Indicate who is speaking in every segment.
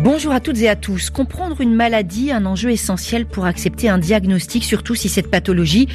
Speaker 1: Bonjour à toutes et à tous. Comprendre une maladie, un enjeu essentiel pour accepter un diagnostic, surtout si cette pathologie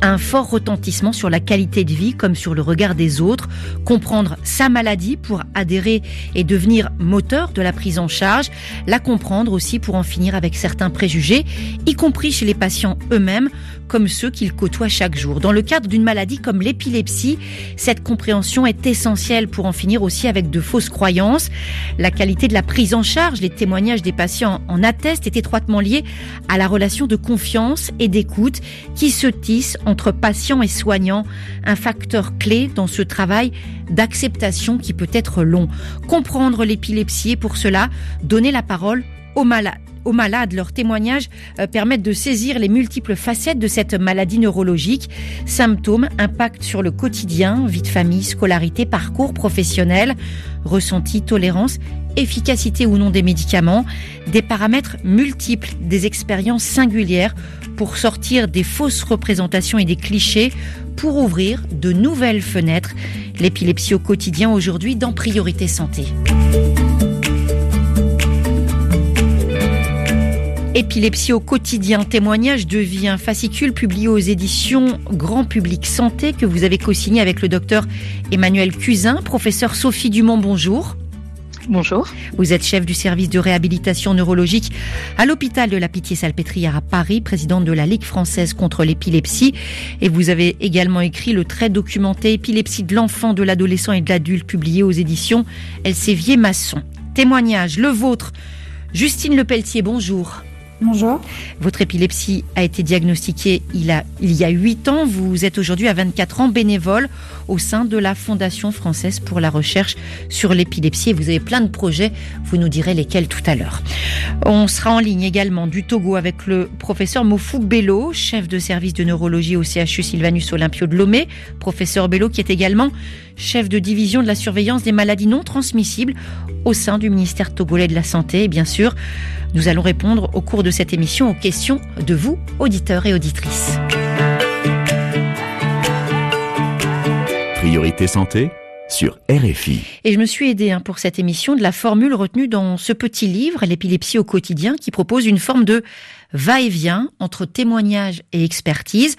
Speaker 1: a un fort retentissement sur la qualité de vie comme sur le regard des autres. Comprendre sa maladie pour adhérer et devenir moteur de la prise en charge. La comprendre aussi pour en finir avec certains préjugés, y compris chez les patients eux-mêmes, comme ceux qu'ils côtoient chaque jour. Dans le cadre d'une maladie comme l'épilepsie, cette compréhension est essentielle pour en finir aussi avec de fausses croyances. La qualité de la prise en charge, les témoignages des patients en attestent, est étroitement lié à la relation de confiance et d'écoute qui se tisse entre patients et soignants, un facteur clé dans ce travail d'acceptation qui peut être long. Comprendre l'épilepsie et pour cela donner la parole aux malades aux malades. Leurs témoignages euh, permettent de saisir les multiples facettes de cette maladie neurologique. Symptômes, impact sur le quotidien, vie de famille, scolarité, parcours professionnel, ressenti, tolérance efficacité ou non des médicaments, des paramètres multiples, des expériences singulières pour sortir des fausses représentations et des clichés pour ouvrir de nouvelles fenêtres. L'épilepsie au quotidien aujourd'hui dans Priorité Santé. Épilepsie au quotidien, témoignage de vie, un fascicule publié aux éditions Grand Public Santé que vous avez co-signé avec le docteur Emmanuel Cusin, professeur Sophie Dumont, bonjour.
Speaker 2: Bonjour.
Speaker 1: Vous êtes chef du service de réhabilitation neurologique à l'hôpital de la Pitié-Salpêtrière à Paris, présidente de la Ligue française contre l'épilepsie. Et vous avez également écrit le très documenté Épilepsie de l'enfant, de l'adolescent et de l'adulte, publié aux éditions Elsevier-Masson. Témoignage, le vôtre. Justine Lepelletier, bonjour.
Speaker 3: Bonjour.
Speaker 1: Votre épilepsie a été diagnostiquée il, a, il y a 8 ans. Vous êtes aujourd'hui à 24 ans bénévole au sein de la Fondation française pour la recherche sur l'épilepsie. Vous avez plein de projets. Vous nous direz lesquels tout à l'heure. On sera en ligne également du Togo avec le professeur Mofou Bello, chef de service de neurologie au CHU Sylvanus Olympio de Lomé. Professeur Bello qui est également chef de division de la surveillance des maladies non transmissibles au sein du ministère togolais de la Santé. Et bien sûr, nous allons répondre au cours de cette émission aux questions de vous, auditeurs et auditrices.
Speaker 4: Priorité santé sur RFI.
Speaker 1: Et je me suis aidée hein, pour cette émission de la formule retenue dans ce petit livre, L'épilepsie au quotidien, qui propose une forme de va-et-vient entre témoignage et expertise.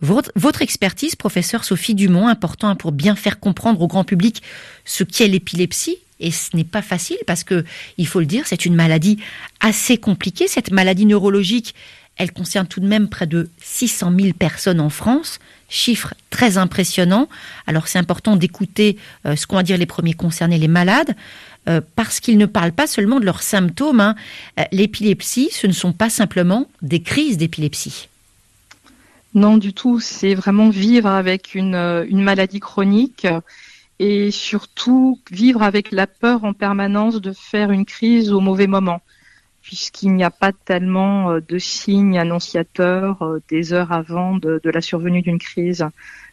Speaker 1: Votre, expertise, professeur Sophie Dumont, important pour bien faire comprendre au grand public ce qu'est l'épilepsie. Et ce n'est pas facile parce que, il faut le dire, c'est une maladie assez compliquée. Cette maladie neurologique, elle concerne tout de même près de 600 000 personnes en France, chiffre très impressionnant. Alors c'est important d'écouter euh, ce qu'ont à dire les premiers concernés, les malades, euh, parce qu'ils ne parlent pas seulement de leurs symptômes. Hein. Euh, l'épilepsie, ce ne sont pas simplement des crises d'épilepsie.
Speaker 2: Non, du tout. C'est vraiment vivre avec une, une, maladie chronique et surtout vivre avec la peur en permanence de faire une crise au mauvais moment puisqu'il n'y a pas tellement euh, de signes annonciateurs euh, des heures avant de, la survenue d'une crise.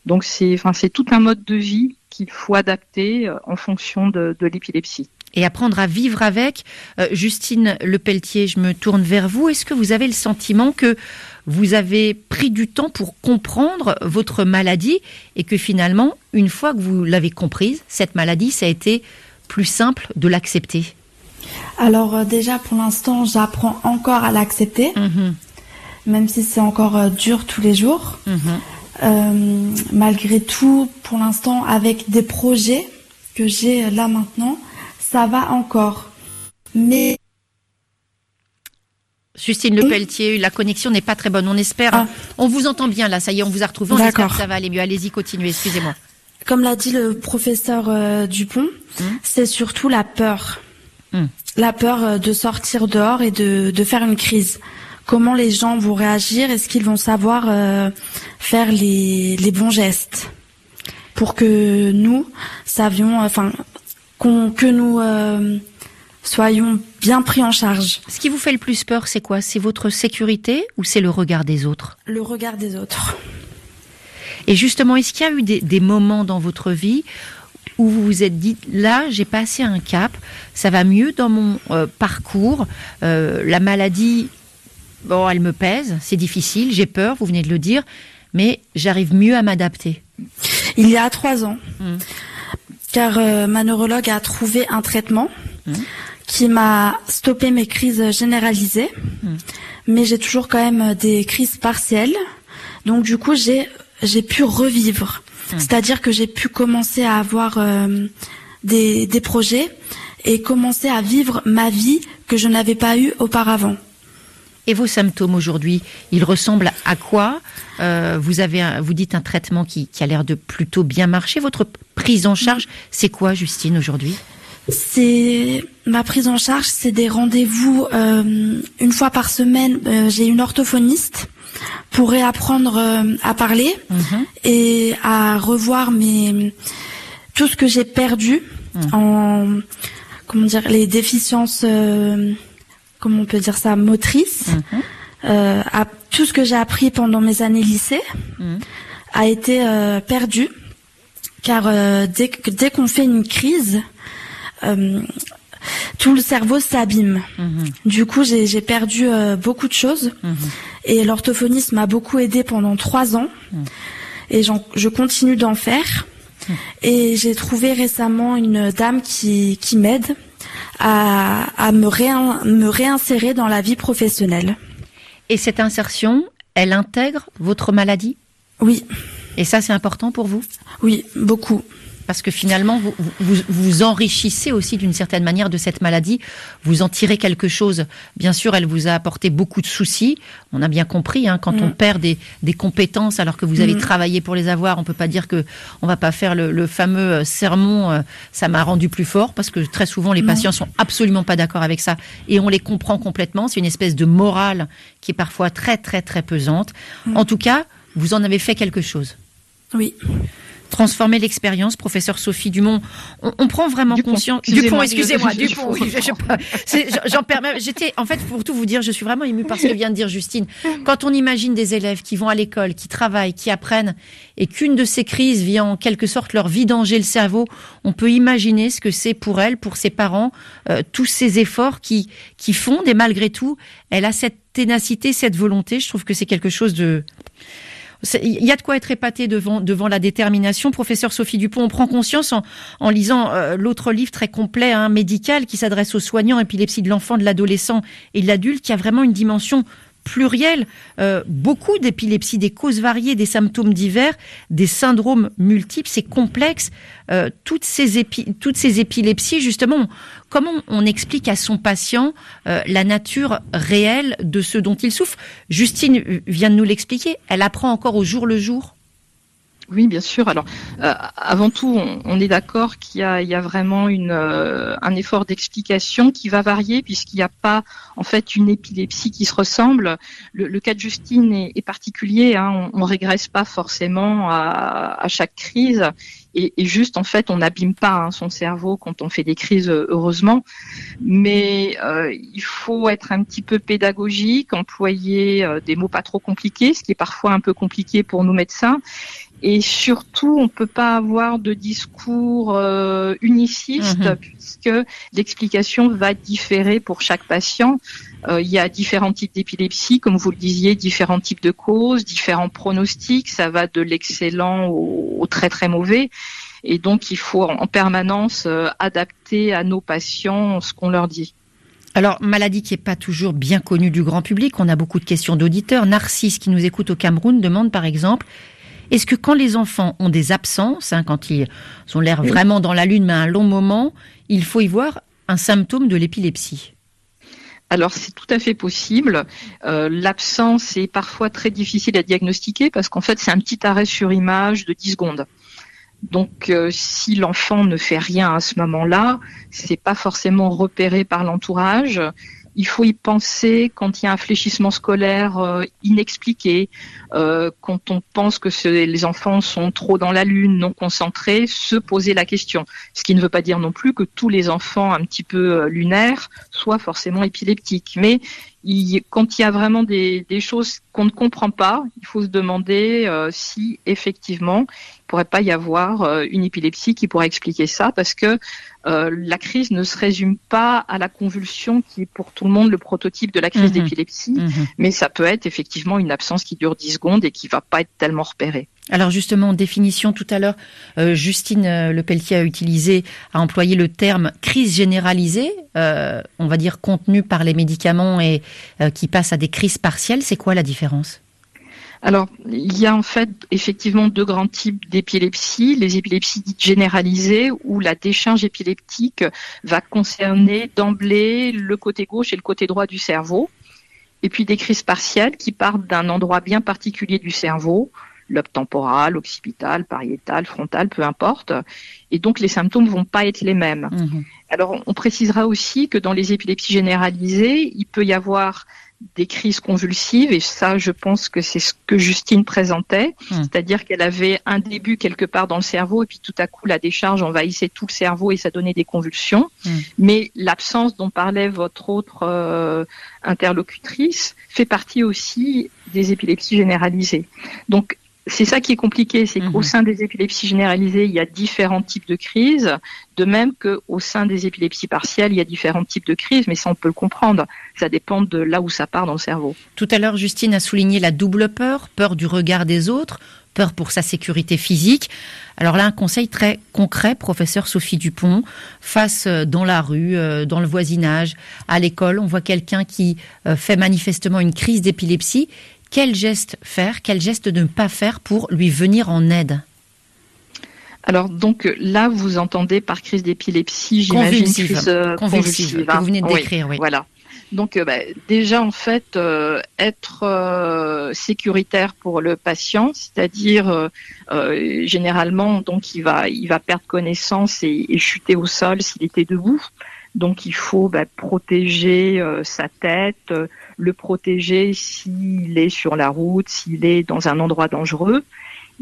Speaker 2: Donc c'est tout un mode de vie qu'il faut adapter euh, en fonction de, l'épilepsie.
Speaker 1: Et apprendre à vivre avec. Justine Lepelletier, je me tourne vers vous. Est-ce que vous avez le sentiment que vous avez pris du temps pour comprendre votre maladie et que finalement, une fois que vous l'avez comprise, cette maladie, ça a été plus simple de l'accepter?
Speaker 3: Alors euh, déjà pour l'instant j'apprends encore à l'accepter, mhm. même si c'est encore euh, dur tous les jours. Mhm. Euh, malgré tout, pour l'instant avec des projets que j'ai là maintenant, ça va encore. Mais
Speaker 1: Justine Le Pelletier, la connexion n'est pas très bonne. On espère. Ah. On vous entend bien là, ça y est, on vous a retrouvé. On espère que ça va aller mieux. Allez-y, continuez, excusez-moi.
Speaker 3: Comme l'a dit le professeur Dupont, hmm. c'est surtout la peur. Hmm la peur euh, de sortir dehors et de, de faire une crise. Comment les gens vont réagir? Est-ce qu'ils vont savoir euh, faire les, les bons gestes? Pour que nous savions, enfin, que nous euh, soyons bien pris en charge.
Speaker 1: Ce qui vous fait le plus peur, c'est quoi? C'est votre sécurité ou c'est le regard des autres?
Speaker 3: Le regard des autres.
Speaker 1: Et justement, est-ce qu'il y a eu des, moments dans votre vie où vous vous êtes dit là j'ai passé un cap, ça va mieux dans mon euh, parcours, euh, la maladie, bon elle me pèse, c'est difficile, j'ai peur, vous venez de le dire, mais j'arrive mieux à m'adapter?
Speaker 3: Il y a trois ans, hum. Car euh, ma neurologue a trouvé un traitement hum. qui m'a stoppé mes crises généralisées, hum. mais j'ai toujours quand même des crises partielles. Donc du coup j'ai j'ai pu revivre. Hmm. C'est-à-dire que j'ai pu commencer à avoir euh, des, des projets et commencer à vivre ma vie que je n'avais pas eue auparavant.
Speaker 1: Et vos symptômes aujourd'hui, ils ressemblent à quoi euh, Vous avez, vous dites un traitement qui, qui a l'air de plutôt bien marcher. Votre prise en charge, c'est quoi, Justine, aujourd'hui?
Speaker 3: C'est ma prise en charge, c'est des rendez-vous euh, une fois par semaine. Euh, j'ai une orthophoniste pour réapprendre euh, à parler mhm. et à revoir mes tout ce que j'ai perdu mhm. en comment dire les déficiences comment on peut dire ça motrices mhm. euh, à, tout ce que j'ai appris pendant mes années lycée a été euh, perdu car dès dès qu'on fait une crise tout le cerveau s'abîme. Mhm. Du coup, j'ai perdu euh, beaucoup de choses. Mhm. Et l'orthophoniste m'a beaucoup aidé pendant trois ans. Mhm. Et je continue d'en faire. Et j'ai trouvé récemment une dame qui, qui m'aide à, à me, me réinsérer dans la vie professionnelle.
Speaker 1: Et cette insertion, elle intègre votre maladie?
Speaker 3: Oui.
Speaker 1: Et ça, c'est important pour vous?
Speaker 3: Oui, beaucoup
Speaker 1: parce que finalement, vous vous, enrichissez aussi d'une certaine manière de cette maladie. Vous en tirez quelque chose. Bien sûr, elle vous a apporté beaucoup de soucis. On a bien compris, hein, quand on mm. perd des, des, compétences alors que vous avez mm. travaillé pour les avoir, on peut pas dire que on va pas faire le, fameux euh, sermon. Euh, ça m'a rendu plus fort parce que très souvent les patients sont absolument pas d'accord avec ça et on les comprend complètement. C'est une espèce de morale qui est parfois très très très pesante. Mm. En tout cas, vous en avez fait quelque chose.
Speaker 3: Oui
Speaker 1: transformer l'expérience, professeur Sophie Dumont. On, prend vraiment conscience. Dupont, excusez-moi, Dupont. J'en permets. J'étais, en fait, pour tout vous dire, je suis vraiment émue par ce que vient de dire Justine. Quand on imagine des élèves qui vont à l'école, qui travaillent, qui apprennent, et qu'une de ces crises vient en quelque sorte leur vidanger le cerveau, on peut imaginer ce que c'est pour elle, pour ses parents, euh, tous ces efforts qui qui font, et malgré tout, elle a cette ténacité, cette volonté. Je trouve que c'est quelque chose de il y a de quoi être épaté devant, devant la détermination. Professeur Sophie Dupont, on prend conscience en, lisant euh, l'autre livre très complet, hein, médical, qui s'adresse aux soignants, épilepsie de l'enfant, de l'adolescent et de l'adulte, qui a vraiment une dimension pluriel, euh, beaucoup d'épilepsie, des causes variées, des symptômes divers, des syndromes multiples, c'est complexe. Euh, toutes, ces toutes ces épilepsies, justement, comment on explique à son patient euh, la nature réelle de ce dont il souffre? Justine vient de nous l'expliquer, elle apprend encore au jour le jour.
Speaker 2: Oui, bien sûr. Alors, euh, avant tout, on, est d'accord qu'il y, a, vraiment euh, un effort d'explication qui va varier puisqu'il n'y a pas en fait une épilepsie qui se ressemble. Le, cas de Justine est, particulier. Hein. on, ne régresse pas forcément à, chaque crise. Et, juste en fait on n'abîme pas hein, son cerveau quand on fait des crises heureusement mais euh, il faut être un petit peu pédagogique employer des mots pas trop compliqués ce qui est parfois un peu compliqué pour nous médecins et surtout, on ne peut pas avoir de discours euh, uniciste mhm. puisque l'explication va différer pour chaque patient. Euh, il y a différents types d'épilepsie, comme vous le disiez, différents types de causes, différents pronostics. Ça va de l'excellent au, très très mauvais. Et donc, il faut en permanence euh, adapter à nos patients ce qu'on leur dit.
Speaker 1: Alors, maladie qui n'est pas toujours bien connue du grand public, on a beaucoup de questions d'auditeurs. Narcisse, qui nous écoute au Cameroun, demande par exemple est-ce que quand les enfants ont des absences, hein, quand ils ont l'air vraiment dans la lune, mais un long moment, il faut y voir un symptôme de l'épilepsie?
Speaker 2: Alors c'est tout à fait possible. Euh, l'absence est parfois très difficile à diagnostiquer parce qu'en fait c'est un petit arrêt sur image de 10 secondes. Donc euh, si l'enfant ne fait rien à ce moment-là, c'est pas forcément repéré par l'entourage. Il faut y penser quand il y a un fléchissement scolaire euh, inexpliqué, euh, quand on pense que les enfants sont trop dans la lune, non concentrés, se poser la question. Ce qui ne veut pas dire non plus que tous les enfants un petit peu euh, lunaires soient forcément épileptiques. Mais quand il y a vraiment des, choses qu'on ne comprend pas, il faut se demander si effectivement pourrait pas y avoir une épilepsie qui pourrait expliquer ça parce que euh, la crise ne se résume pas à la convulsion qui est pour tout le monde le prototype de la crise mhm. d'épilepsie, mhm. mais ça peut être effectivement une absence qui dure 10 secondes et qui va pas être tellement repérée.
Speaker 1: Alors justement, définition tout à l'heure, euh, Justine Lepelletier a utilisé, a employé le terme crise généralisée, on va dire contenue par les médicaments et qui passe à des crises partielles. C'est quoi la différence?
Speaker 2: Alors, il y a en fait effectivement deux grands types d'épilepsie. Les épilepsies dites généralisées, où la décharge épileptique va concerner d'emblée le côté gauche et le côté droit du cerveau. Et puis des crises partielles qui partent d'un endroit bien particulier du cerveau, lobe temporal, occipital, pariétal, frontal, peu importe. Et donc les symptômes vont pas être les mêmes. Mmh. Alors on précisera aussi que dans les épilepsies généralisées, il peut y avoir des crises convulsives et ça je pense que c'est ce que Justine présentait, hmm. c'est-à-dire qu'elle avait un début quelque part dans le cerveau et puis tout à coup la décharge envahissait tout le cerveau et ça donnait des convulsions. Hmm. Mais l'absence dont parlait votre autre euh, interlocutrice fait partie aussi des épilepsies généralisées. Donc c'est ça qui est compliqué, c'est qu'au mhm. sein des épilepsies généralisées, il y a différents types de crises, de même qu'au sein des épilepsies partielles, il y a différents types de crises, mais ça on peut le comprendre, ça dépend de là où ça part dans le cerveau.
Speaker 1: Tout à l'heure, Justine a souligné la double peur, peur du regard des autres, peur pour sa sécurité physique. Alors là, un conseil très concret, professeur Sophie Dupont, face euh, dans la rue, euh, dans le voisinage, à l'école, on voit quelqu'un qui euh, fait manifestement une crise d'épilepsie quel geste faire, quel geste ne pas faire pour lui venir en aide?
Speaker 2: Alors donc là, vous entendez par crise d'épilepsie,
Speaker 1: j'imagine crise euh, convulsive, que vous hein. venez de décrire, oui.
Speaker 2: Voilà. Donc euh, bah, déjà en fait euh, être sécuritaire pour le patient, c'est-à-dire généralement donc il va il va perdre connaissance et, chuter au sol s'il était debout. Donc il faut bah, protéger sa tête, le protéger s'il est sur la route, s'il est dans un endroit dangereux.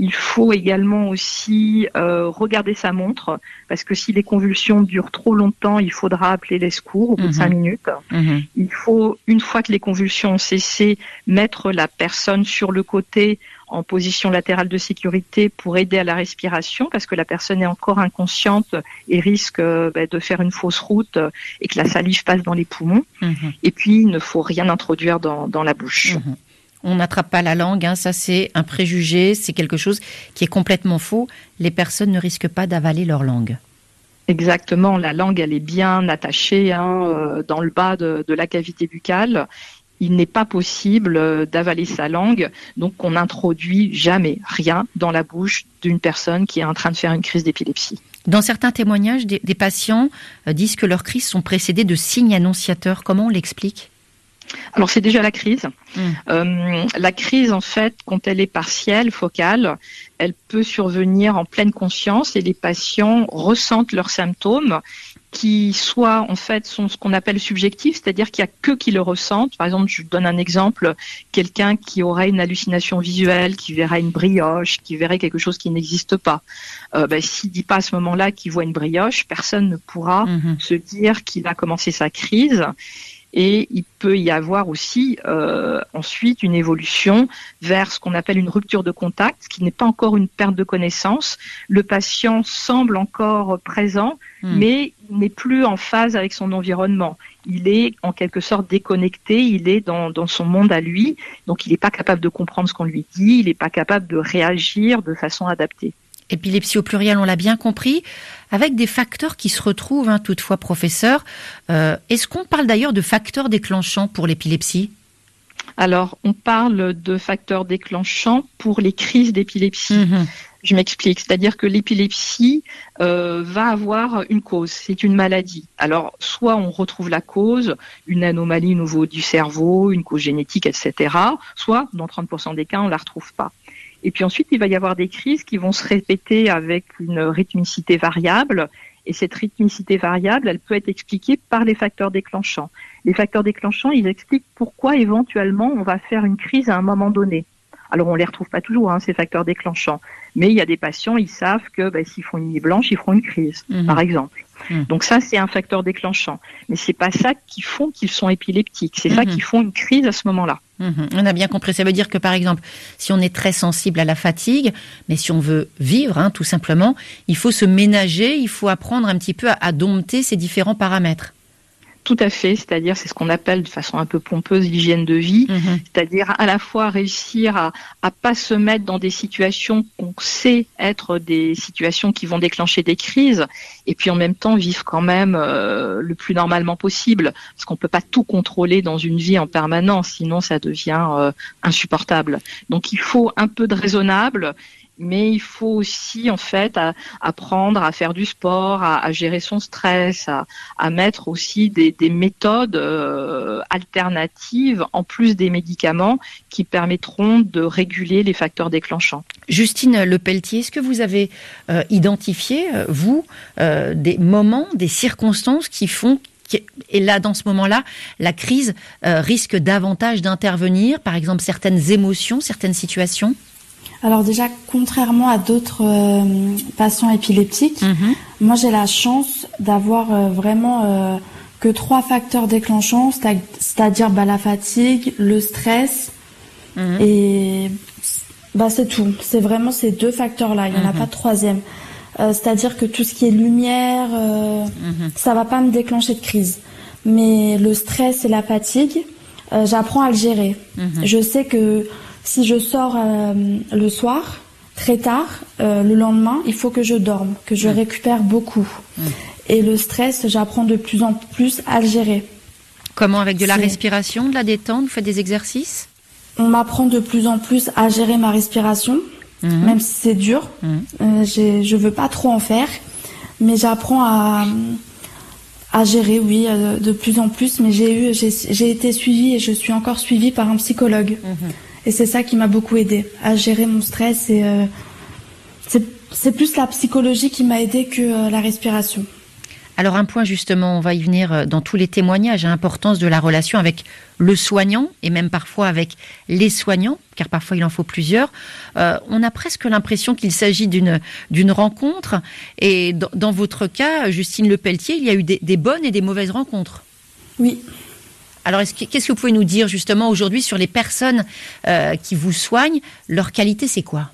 Speaker 2: Il faut également aussi euh, regarder sa montre parce que si les convulsions durent trop longtemps, il faudra appeler les secours au bout de cinq mhm. minutes. Mhm. Il faut, une fois que les convulsions ont cessé, mettre la personne sur le côté en position latérale de sécurité pour aider à la respiration parce que la personne est encore inconsciente et risque euh, bah, de faire une fausse route euh, et que la salive passe dans les poumons. Mhm. Et puis, il ne faut rien introduire dans, la bouche. Mhm.
Speaker 1: On n'attrape pas la langue, hein, ça c'est un préjugé, c'est quelque chose qui est complètement faux. Les personnes ne risquent pas d'avaler leur langue.
Speaker 2: Exactement, la langue elle est bien attachée hein, euh, dans le bas de, de la cavité buccale il n'est pas possible euh, d'avaler sa langue, donc on n'introduit jamais rien dans la bouche d'une personne qui est en train de faire une crise d'épilepsie.
Speaker 1: Dans certains témoignages, des, patients euh, disent que leurs crises sont précédées de signes annonciateurs. Comment on l'explique?
Speaker 2: Alors c'est déjà la crise. Hmm. Euh, la crise, en fait, quand elle est partielle, focale, elle peut survenir en pleine conscience et les patients ressentent leurs symptômes qui soit en fait sont ce qu'on appelle subjectifs, c'est-à-dire qu'il y a que qui le ressentent. Par exemple, je donne un exemple, quelqu'un qui aurait une hallucination visuelle, qui verrait une brioche, qui verrait quelque chose qui n'existe pas. Euh, ben, S'il dit pas à ce moment-là qu'il voit une brioche, personne ne pourra mhm. se dire qu'il a commencé sa crise et il peut y avoir aussi euh, ensuite une évolution vers ce qu'on appelle une rupture de contact, qui n'est pas encore une perte de connaissance. Le patient semble encore présent, hmm. mais n'est plus en phase avec son environnement. Il est en quelque sorte déconnecté, il est dans, dans son monde à lui, donc il n'est pas capable de comprendre ce qu'on lui dit, il n'est pas capable de réagir de façon adaptée
Speaker 1: épilepsie au pluriel, on l'a bien compris, avec des facteurs qui se retrouvent, hein, toutefois, professeur. Euh, est-ce qu'on parle d'ailleurs de facteurs déclenchants pour l'épilepsie?
Speaker 2: Alors, on parle de facteurs déclenchants pour les crises d'épilepsie. Mhm. Je m'explique, c'est-à-dire que l'épilepsie euh, va avoir une cause, c'est une maladie. Alors, soit on retrouve la cause, une anomalie au niveau du cerveau, une cause génétique, etc. Soit, dans 30% des cas, on la retrouve pas. Et puis ensuite, il va y avoir des crises qui vont se répéter avec une rythmicité variable Et cette rythmicité variable, elle peut être expliquée par les facteurs déclenchants. Les facteurs déclenchants, ils expliquent pourquoi éventuellement on va faire une crise à un moment donné. Alors on les retrouve pas toujours, hein, ces facteurs déclenchants. Mais il y a des patients, ils savent que ben, s'ils font une nuit blanche, ils feront une crise, mhm. par exemple. Mhm. Donc ça, c'est un facteur déclenchant. Mais c'est pas ça qui font qu'ils sont épileptiques. C'est ça mhm. qui font une crise à ce moment-là.
Speaker 1: On a bien compris. Ça veut dire que, par exemple, si on est très sensible à la fatigue, mais si on veut vivre, hein, tout simplement, il faut se ménager, il faut apprendre un petit peu à dompter ces différents paramètres.
Speaker 2: Tout à fait, c'est-à-dire c'est ce qu'on appelle de façon un peu pompeuse l'hygiène de vie, mhm. c'est-à-dire à la fois réussir à, à pas se mettre dans des situations qu'on sait être des situations qui vont déclencher des crises, et puis en même temps vivre quand même euh, le plus normalement possible, parce qu'on peut pas tout contrôler dans une vie en permanence, sinon ça devient euh, insupportable. Donc il faut un peu de raisonnable mais il faut aussi en fait apprendre à faire du sport, à, gérer son stress, à, mettre aussi des, méthodes euh, alternatives en plus des médicaments qui permettront de réguler les facteurs déclenchants.
Speaker 1: Justine Lepelletier, est-ce que vous avez euh, identifié, euh, vous, des moments, des circonstances qui font et là, dans ce moment-là, la crise risque davantage d'intervenir, par exemple certaines émotions, certaines situations?
Speaker 3: Alors déjà, contrairement à d'autres euh, patients épileptiques, mhm. moi j'ai la chance d'avoir euh, vraiment euh, que trois facteurs déclenchants, c'est-à-dire bah, la fatigue, le stress mhm. et bah c'est tout. C'est vraiment ces deux facteurs-là. Il n'y en a mhm. pas de troisième. c'est-à-dire que tout ce qui est lumière, ça va pas me déclencher de crise. Mais le stress et la fatigue, j'apprends à le gérer. Je sais que si je sors euh, le soir, très tard, euh, le lendemain, il faut que je dorme, que je récupère beaucoup. Et le stress, j'apprends de plus en plus à le gérer.
Speaker 1: Comment Avec de la respiration, de la détente Vous faites des exercices?
Speaker 3: On m'apprend de plus en plus à gérer ma respiration, mhm. même si c'est dur. Euh, je veux pas trop en faire, mais j'apprends à, à gérer, oui, de plus en plus. Mais j'ai eu, j'ai été suivie et je suis encore suivie par un psychologue. Et c'est ça qui m'a beaucoup aidé à gérer mon stress. Et euh, c'est plus la psychologie qui m'a aidé que euh, la respiration.
Speaker 1: Alors un point justement, on va y venir euh, dans tous les témoignages, l'importance hein, de la relation avec le soignant et même parfois avec les soignants, car parfois il en faut plusieurs. on a presque l'impression qu'il s'agit d'une d'une rencontre. Et dans, votre cas, Justine Lepelletier, il y a eu des bonnes et des mauvaises rencontres.
Speaker 3: Oui,
Speaker 1: alors, qu'est-ce que vous pouvez nous dire justement aujourd'hui sur les personnes euh, qui vous soignent? Leur qualité, c'est quoi?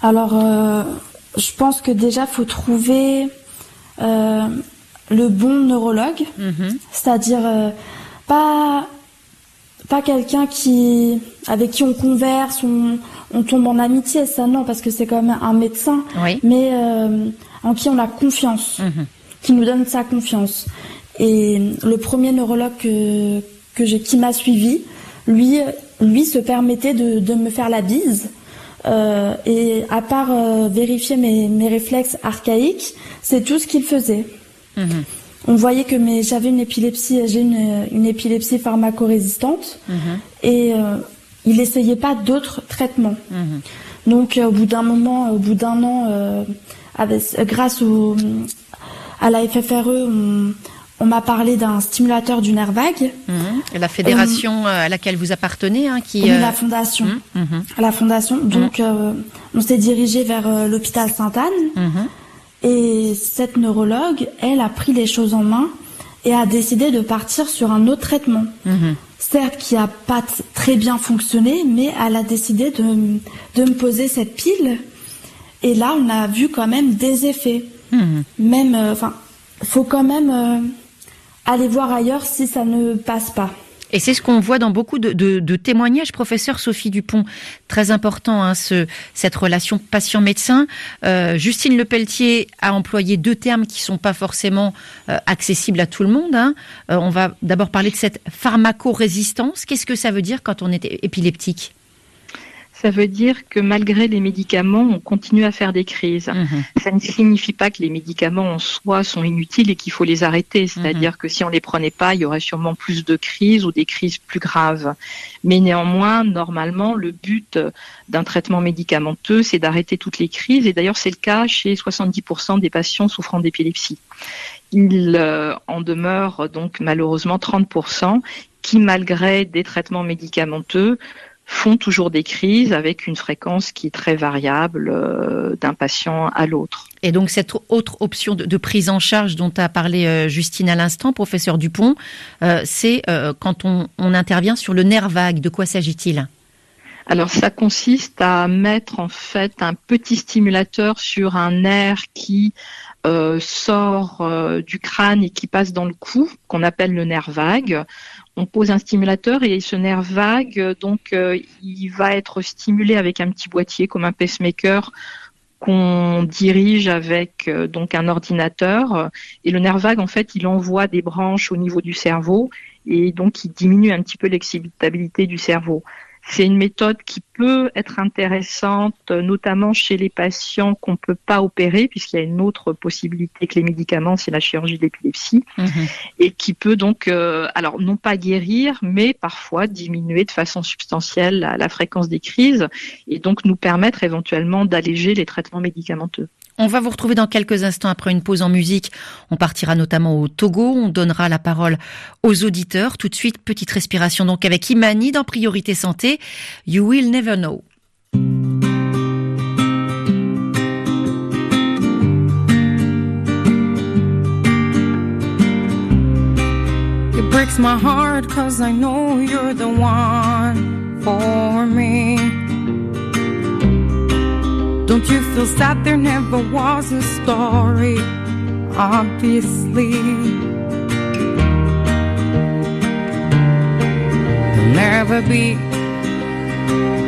Speaker 3: Alors, euh, je pense que déjà, il faut trouver euh, le bon neurologue, mhm. c'est-à-dire pas pas quelqu'un qui avec qui on converse, on, tombe en amitié, ça non, parce que c'est quand même un médecin, mais en qui on a confiance, mhm. qui nous donne sa confiance. Et le premier neurologue que, qui m'a suivi, lui, lui se permettait de, de me faire la bise. Euh, et à part euh, vérifier mes, mes réflexes archaïques, c'est tout ce qu'il faisait. Mhm. On voyait que j'avais une épilepsie, j'ai une, une épilepsie pharmacorésistante, mhm. et euh, il essayait pas d'autres traitements. Mhm. Donc au bout d'un moment, au bout d'un an, avec, grâce au, à la FFRE, on, on m'a parlé d'un stimulateur du nerf vague.
Speaker 1: Mhm. La fédération euh, à laquelle vous appartenez, hein, qui.
Speaker 3: Oui, la euh, fondation. Mhm, mhm. La fondation. Donc, euh, on s'est dirigé vers l'hôpital Sainte-Anne. Et cette neurologue, elle a pris les choses en main et a décidé de partir sur un autre traitement. Certes, qui a pas très bien fonctionné, mais elle a décidé de, de me poser cette pile. Et là, on a vu quand même des effets. Même, enfin, faut quand même aller voir ailleurs si ça ne passe pas.
Speaker 1: Et c'est ce qu'on voit dans beaucoup de, témoignages, professeur Sophie Dupont. Très important, hein, ce, cette relation patient-médecin. Euh, Justine Lepelletier a employé deux termes qui sont pas forcément euh, accessibles à tout le monde. Hein. Euh, on va d'abord parler de cette pharmacorésistance. Qu'est-ce que ça veut dire quand on est épileptique?
Speaker 2: Ça veut dire que malgré les médicaments, on continue à faire des crises. Mhm. Ça ne signifie pas que les médicaments en soi sont inutiles et qu'il faut les arrêter. C'est-à-dire mhm. que si on les prenait pas, il y aurait sûrement plus de crises ou des crises plus graves. Mais néanmoins, normalement, le but d'un traitement médicamenteux, c'est d'arrêter toutes les crises. Et d'ailleurs, c'est le cas chez 70% des patients souffrant d'épilepsie. Il euh, en demeure donc malheureusement 30% qui, malgré des traitements médicamenteux, font toujours des crises avec une fréquence qui est très variable euh, d'un patient à l'autre.
Speaker 1: Et donc cette autre option de, prise en charge dont a parlé euh, Justine à l'instant, professeur Dupont, euh, c'est quand on, on, intervient sur le nerf vague. De quoi s'agit-il?
Speaker 2: Alors ça consiste à mettre en fait un petit stimulateur sur un nerf qui sort du crâne et qui passe dans le cou, qu'on appelle le nerf vague on pose un stimulateur et ce nerf vague, donc euh, il va être stimulé avec un petit boîtier comme un pacemaker qu'on dirige avec euh, donc un ordinateur et le nerf vague en fait il envoie des branches au niveau du cerveau et donc il diminue un petit peu l'excitabilité du cerveau. C'est une méthode qui peut être intéressante, notamment chez les patients qu'on ne peut pas opérer, puisqu'il y a une autre possibilité que les médicaments, c'est la chirurgie d'épilepsie, mhm. et qui peut donc, euh, alors non pas guérir, mais parfois diminuer de façon substantielle la fréquence des crises, et donc nous permettre éventuellement d'alléger les traitements médicamenteux.
Speaker 1: On va vous retrouver dans quelques instants après une pause en musique. On partira notamment au Togo. On donnera la parole aux auditeurs. Tout de suite, petite respiration donc avec Imani dans Priorité Santé. You will never know. It breaks my heart cause I know you're the one for me. Don't you feel sad there never was a story? Obviously, there'll never be Thank you.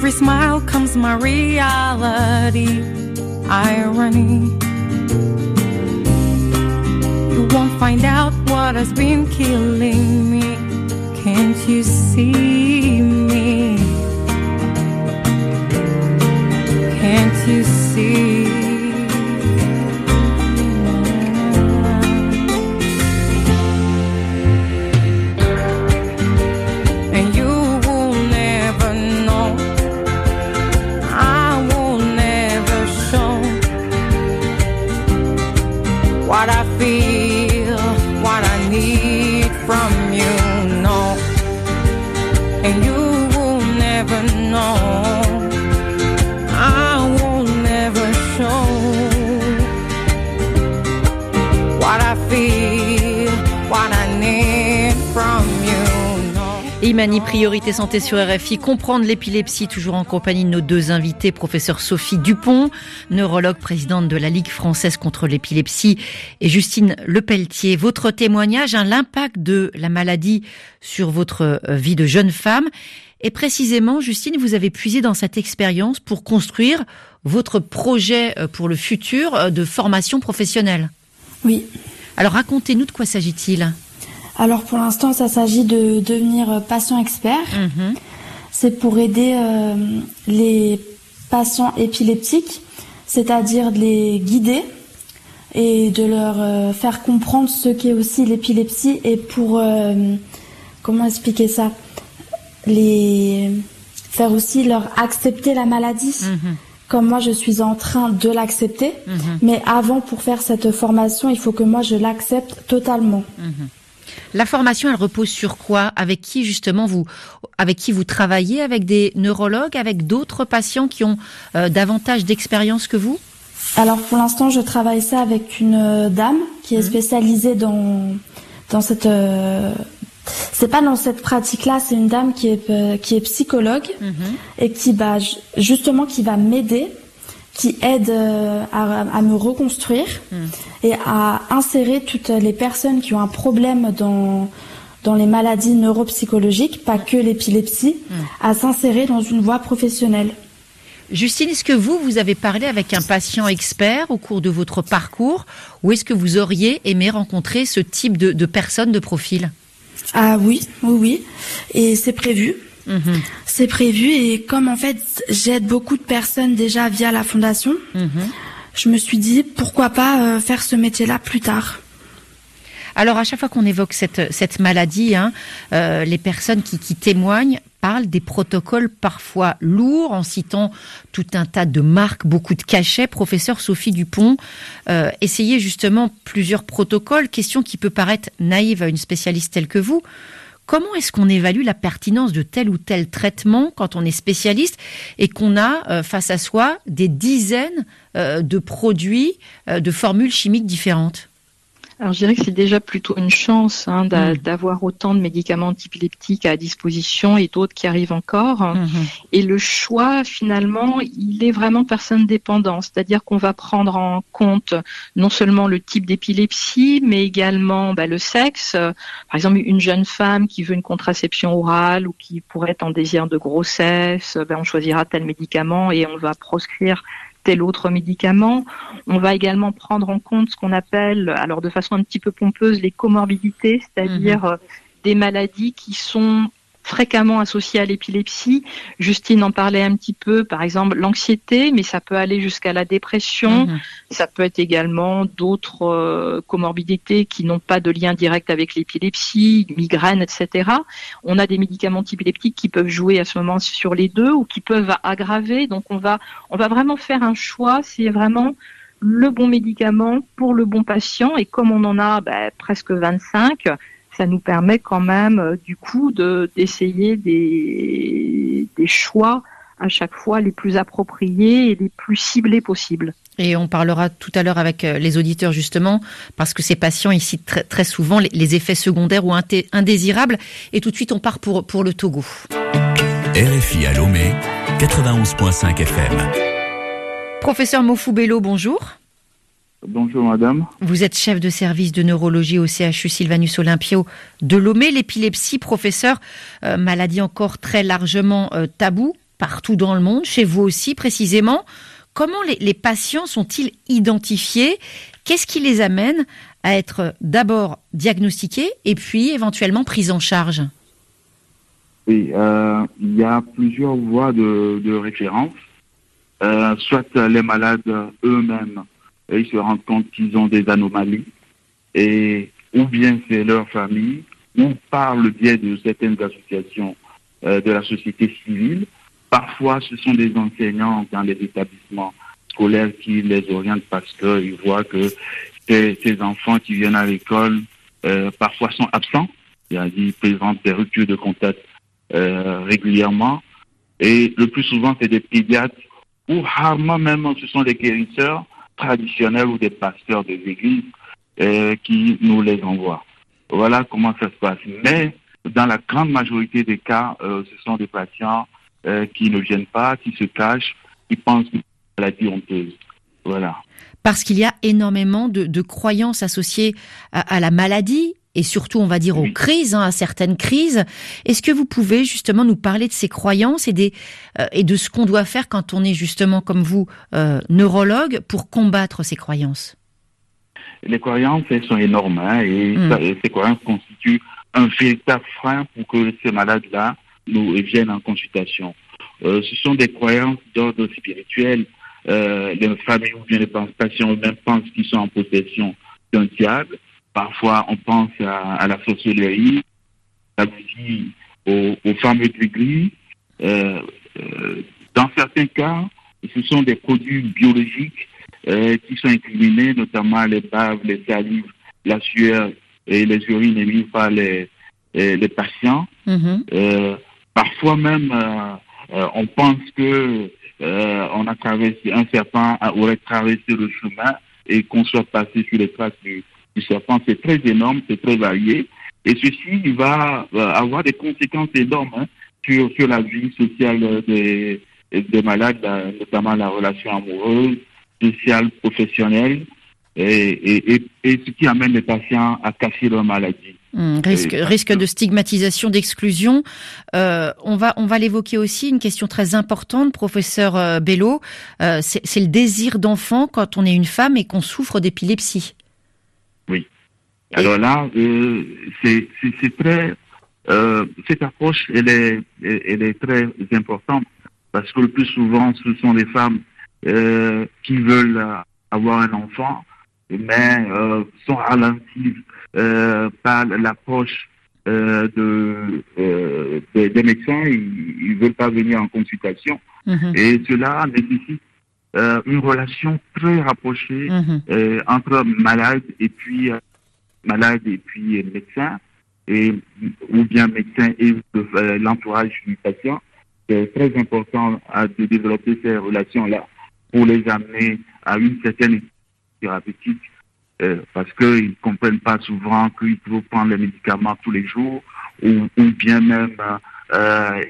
Speaker 1: Every smile comes my reality. Irony. You won't find out what has been killing me. Can't you see me? Can't you see? Priorité santé sur RFI, comprendre l'épilepsie, toujours en compagnie de nos deux invités, professeur Sophie Dupont, neurologue présidente de la Ligue française contre l'épilepsie, et Justine Lepelletier. Votre témoignage, hein, l'impact de la maladie sur votre euh, vie de jeune femme. Et précisément, Justine, vous avez puisé dans cette expérience pour construire votre projet euh, pour le futur euh, de formation professionnelle.
Speaker 3: Oui.
Speaker 1: Alors racontez-nous de quoi s'agit-il
Speaker 3: alors pour l'instant, ça s'agit de devenir patient expert. Mhm. C'est pour aider euh, les patients épileptiques, c'est-à-dire de les guider et de leur euh, faire comprendre ce qu'est aussi l'épilepsie et pour euh, comment expliquer ça, les faire aussi leur accepter la maladie. Mhm. Comme moi, je suis en train de l'accepter, mhm. mais avant, pour faire cette formation, il faut que moi je l'accepte totalement.
Speaker 1: La formation, elle repose sur quoi? Avec qui justement vous avec qui vous travaillez, avec des neurologues, avec d'autres patients qui ont davantage d'expérience que vous?
Speaker 3: Alors pour l'instant, je travaille ça avec une dame qui est mmh. spécialisée dans dans cette c'est pas dans cette pratique-là, c'est une dame qui est qui est psychologue mmh. et qui bah justement qui va m'aider qui aide euh, à, me reconstruire hmm. et à insérer toutes les personnes qui ont un problème dans dans les maladies neuropsychologiques, pas que l'épilepsie, hmm. à s'insérer dans une voie professionnelle.
Speaker 1: Justine, est-ce que vous, vous avez parlé avec un patient expert au cours de votre parcours ou est-ce que vous auriez aimé rencontrer ce type de, de personnes de profil?
Speaker 3: Ah oui, oui, oui. Et c'est prévu. Mhm. C'est prévu et comme en fait j'aide beaucoup de personnes déjà via la fondation, mhm. je me suis dit pourquoi pas euh, faire ce métier-là plus tard.
Speaker 1: Alors à chaque fois qu'on évoque cette, cette maladie, hein, euh, les personnes qui, qui témoignent parlent des protocoles parfois lourds en citant tout un tas de marques, beaucoup de cachets. Professeur Sophie Dupont, euh, essayez justement plusieurs protocoles, question qui peut paraître naïve à une spécialiste telle que vous. Comment est-ce qu'on évalue la pertinence de tel ou tel traitement quand on est spécialiste et qu'on a euh, face à soi des dizaines euh, de produits, euh, de formules chimiques différentes?
Speaker 2: Alors je dirais que c'est déjà plutôt une chance hein, mm. d'avoir autant de médicaments antipileptiques à disposition et d'autres qui arrivent encore. Mm-hmm. Et le choix, finalement, il est vraiment personne dépendant, c'est-à-dire qu'on va prendre en compte non seulement le type d'épilepsie, mais également bah, le sexe. Par exemple, une jeune femme qui veut une contraception orale ou qui pourrait être en désir de grossesse, ben, on choisira tel médicament et on va proscrire tel autre médicament. On va également prendre en compte ce qu'on appelle, alors de façon un petit peu pompeuse, les comorbidités, c'est-à-dire mhm. euh, des maladies qui sont fréquemment associé à l'épilepsie. Justine en parlait un petit peu, par exemple l'anxiété, mais ça peut aller jusqu'à la dépression. Mhm. Ça peut être également d'autres euh, comorbidités qui n'ont pas de lien direct avec l'épilepsie, migraine, etc. On a des médicaments épileptiques qui peuvent jouer à ce moment sur les deux ou qui peuvent aggraver. Donc on va, on va vraiment faire un choix. C'est vraiment le bon médicament pour le bon patient. Et comme on en a ben, presque 25, ça nous permet quand même euh, du coup de d'essayer des, des choix à chaque fois les plus appropriés et les plus ciblés possibles.
Speaker 1: Et on parlera tout à l'heure avec euh, les auditeurs justement, parce que ces patients ici très, très souvent les, effets secondaires ou indésirables. Et tout de suite, on part pour, pour le Togo.
Speaker 4: RFI à Lomé, 91.5 FM.
Speaker 1: Professeur Mofoubello, bonjour.
Speaker 5: Bonjour madame.
Speaker 1: Vous êtes chef de service de neurologie au CHU Sylvanus Olympio de Lomé. L'épilepsie, professeur, euh, maladie encore très largement euh, tabou partout dans le monde, chez vous aussi précisément. Comment les, patients sont-ils identifiés? Qu'est-ce qui les amène à être d'abord diagnostiqués et puis éventuellement pris en charge?
Speaker 5: Oui, euh, il y a plusieurs voies de, de référence. soit les malades eux-mêmes ils se rendent compte qu'ils ont des anomalies, et ou bien c'est leur famille, ou par le biais de certaines associations euh, de la société civile. Parfois, ce sont des enseignants dans les établissements scolaires qui les orientent parce qu'ils voient que ces, enfants qui viennent à l'école euh, parfois sont absents, ils présentent des ruptures de contact euh, régulièrement. Et le plus souvent, c'est des pédiatres ou rarement même ce sont des guérisseurs traditionnels ou des pasteurs des églises euh, qui nous les envoient. Voilà comment ça se passe. Mais dans la grande majorité des cas, euh, ce sont des patients euh, qui ne viennent pas, qui se cachent, qui pensent que c'est maladie honteuse. Voilà.
Speaker 1: Parce qu'il y a énormément de, croyances associées à, la maladie et surtout, on va dire, aux crises, hein, à certaines crises. Est-ce que vous pouvez justement nous parler de ces croyances et, des, euh, et de ce qu'on doit faire quand on est justement, comme vous, euh, neurologue, pour combattre ces croyances?
Speaker 5: Les croyances, elles sont énormes hein, hmm. et, ces croyances constituent un véritable frein pour que ces malades-là nous viennent en consultation. Euh, ce sont des croyances d'ordre spirituel. les familles ou bien les patients eux-mêmes pensent qu'ils sont en possession d'un diable Parfois, on pense à, la sorcellerie, aux, aux fameux gris euh, euh, dans certains cas, ce sont des produits biologiques euh, qui sont incriminés, notamment les baves, les salives, la sueur et les urines émises par les, les patients. Mm-hmm. parfois même, on pense que on a traversé un serpent aurait traversé le chemin et qu'on soit passé sur les traces du, serpent. C'est très énorme, c'est très varié. Et ceci va avoir des conséquences énormes hein, sur, sur la vie sociale des, des malades, notamment la relation amoureuse, sociale, professionnelle, et, et, et, ce qui amène les patients à cacher leur maladie.
Speaker 1: Hmm, risque, risque de stigmatisation, d'exclusion. Euh, on va, on va l'évoquer aussi. Une question très importante, professeur euh, Bello. Euh, c'est le désir d'enfant quand on est une femme et qu'on souffre d'épilepsie.
Speaker 5: Alors là, euh, c'est très. Euh, cette approche, elle est, elle est très importante parce que le plus souvent, ce sont les femmes euh, qui veulent avoir un enfant, mais euh, sont ralenties euh, par l'approche euh, de, euh, des, médecins. Ils, ne veulent pas venir en consultation, mhm. et cela nécessite euh, une relation très rapprochée mhm. entre malade et puis malade et puis médecin, et ou bien médecin et l'entourage du patient c'est très important de développer ces relations-là pour les amener à une certaine thérapeutique euh, parce qu'ils ne comprennent pas souvent qu'il faut prendre les médicaments tous les jours ou, bien même euh,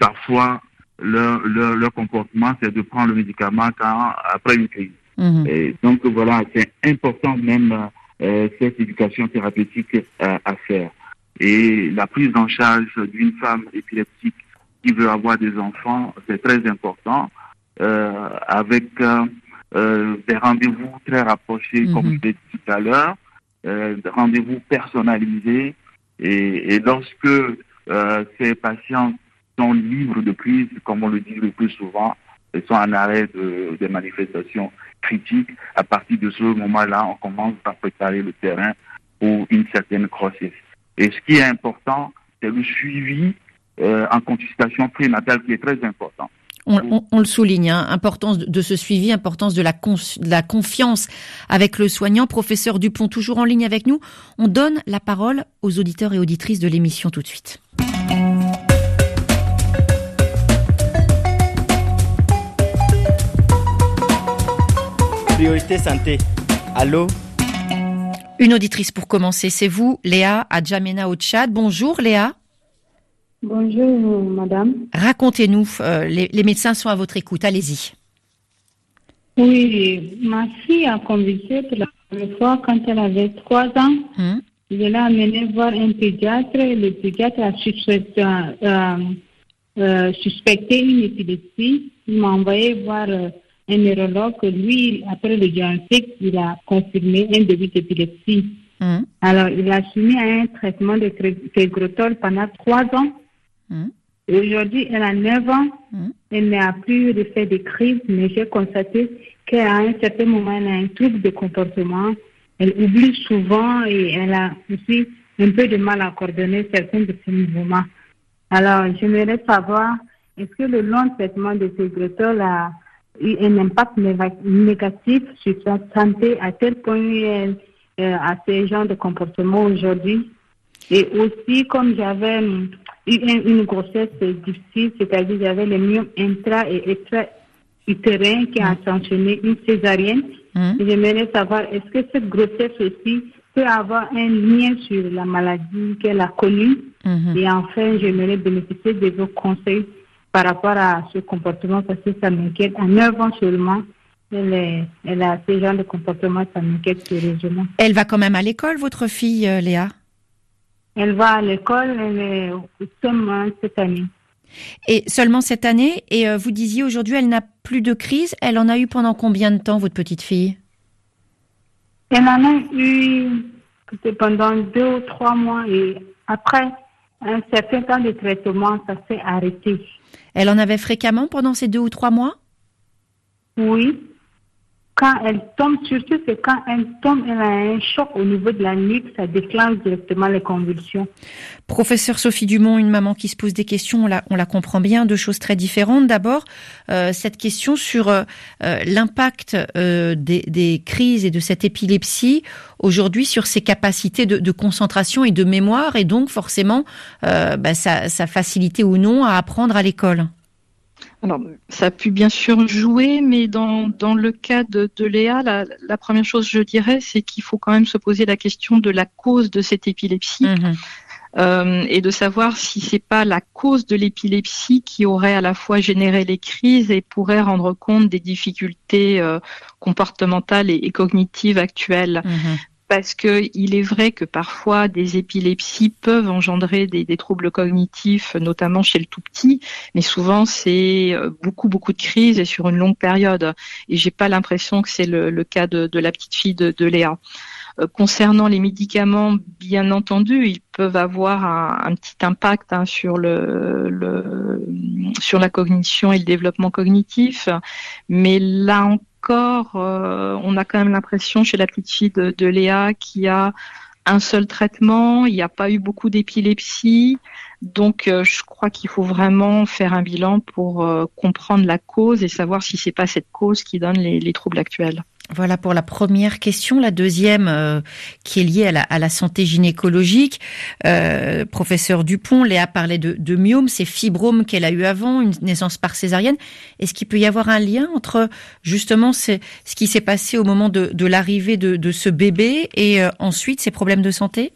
Speaker 5: parfois leur, leur, comportement c'est de prendre le médicament quand, après une crise. Mhm. Et donc voilà, c'est important même euh, cette éducation thérapeutique à faire. Et la prise en charge d'une femme épileptique qui veut avoir des enfants, c'est très important, euh, avec euh, euh des rendez-vous très rapprochés, comme mhm. je l'ai dit tout à l'heure, euh, des rendez-vous personnalisés. Et, et lorsque euh, ces patients sont libres de crise, comme on le dit le plus souvent, ils sont en arrêt de, des manifestations critiques, à partir de ce moment-là, on commence à préparer le terrain pour une certaine grossesse. Et ce qui est important, c'est le suivi euh, en consultation prénatale qui est très important.
Speaker 1: On, le souligne, hein, importance de ce suivi, importance de la confiance avec le soignant. Professeur Dupont, toujours en ligne avec nous. On donne la parole aux auditeurs et auditrices de l'émission tout de suite.
Speaker 6: Priorité santé. Allô?
Speaker 1: Une auditrice pour commencer, c'est vous, Léa Adjamena au Tchad. Bonjour Léa.
Speaker 7: Bonjour, madame.
Speaker 1: Racontez-nous, euh, les, médecins sont à votre écoute, allez-y.
Speaker 7: Oui, ma fille a convulsé pour la première fois quand elle avait trois ans. Hum. Je l'ai amenée voir un pédiatre. Le pédiatre a suspecté, euh, euh, suspecté une épilepsie. Il m'a envoyé voir un neurologue. Lui, après le diagnostic, il a confirmé un début d'épilepsie. Hum. Alors, il a soumis à un traitement de tégrotol pendant trois ans. Hein? Aujourd'hui, elle a 9 ans. Hein? Elle n'a plus de fait de crise, mais j'ai constaté qu'à un certain moment, elle a un trouble de comportement. Elle oublie souvent et elle a aussi un peu de mal à coordonner certains de ses mouvements. Alors, j'aimerais savoir, est-ce que le long traitement de ces gretol a eu un impact négatif sur sa santé à tel point euh, a ces genres de comportement aujourd'hui? Et aussi, comme j'avais une, une grossesse difficile, c'est-à-dire j'avais les myome intra et extra-utérin qui a sanctionné une césarienne. Mmh. J'aimerais savoir, est-ce que cette grossesse aussi peut avoir un lien sur la maladie qu'elle a connue? Mmh. Et enfin, j'aimerais bénéficier de vos conseils par rapport à ce comportement parce que ça m'inquiète. À 9 ans seulement, elle, elle a ce genre de comportement, ça m'inquiète sérieusement.
Speaker 1: Elle va quand même à l'école, votre fille, euh, Léa?
Speaker 7: Elle va à l'école, elle est seulement cette année.
Speaker 1: Et seulement cette année? Et euh, vous disiez aujourd'hui, elle n'a plus de crise. Elle en a eu pendant combien de temps, votre petite fille?
Speaker 7: Elle en a eu pendant deux ou trois mois. Et après un certain temps de traitement, ça s'est arrêté.
Speaker 1: Elle en avait fréquemment pendant ces deux ou trois mois?
Speaker 7: Oui. Quand elle tombe, surtout c'est quand elle tombe, elle a un choc au niveau de la nuque, ça déclenche directement les convulsions.
Speaker 1: Professeur Sophie Dumont, une maman qui se pose des questions, on la, comprend bien, deux choses très différentes. D'abord, euh, cette question sur euh, euh, l'impact des, crises et de cette épilepsie aujourd'hui sur ses capacités de, concentration et de mémoire, et donc forcément bah, sa, sa facilité ou non à apprendre à l'école.
Speaker 2: Alors, ça a pu bien sûr jouer, mais dans, dans le cas de, de Léa, la, la, première chose, je dirais, c'est qu'il faut quand même se poser la question de la cause de cette épilepsie. Mhm. Euh, et de savoir si c'est pas la cause de l'épilepsie qui aurait à la fois généré les crises et pourrait rendre compte des difficultés euh, comportementales et, cognitives actuelles. Mhm parce que il est vrai que parfois des épilepsies peuvent engendrer des, troubles cognitifs, notamment chez le tout petit, mais souvent c'est euh, beaucoup beaucoup de crises et sur une longue période. Et j'ai pas l'impression que c'est le, cas de, la petite fille de, Léa. Euh, concernant les médicaments, bien entendu, ils peuvent avoir un, petit impact hein, sur le, sur la cognition et le développement cognitif, mais là encore euh, on a quand même l'impression chez la petite fille de, Léa qu'il y a un seul traitement, il n'y a pas eu beaucoup d'épilepsie. Donc, euh, je crois qu'il faut vraiment faire un bilan pour euh, comprendre la cause et savoir si c'est pas cette cause qui donne les troubles actuels.
Speaker 1: Voilà pour la première question. La deuxième, euh, qui est liée à la, santé gynécologique. Euh, professeur Dupont, Léa parlait de, de myome, ces fibromes qu'elle a eu avant, une naissance par césarienne. Est-ce qu'il peut y avoir un lien entre justement ce, ce qui s'est passé au moment de, l'arrivée de, ce bébé et euh, ensuite ces problèmes de santé?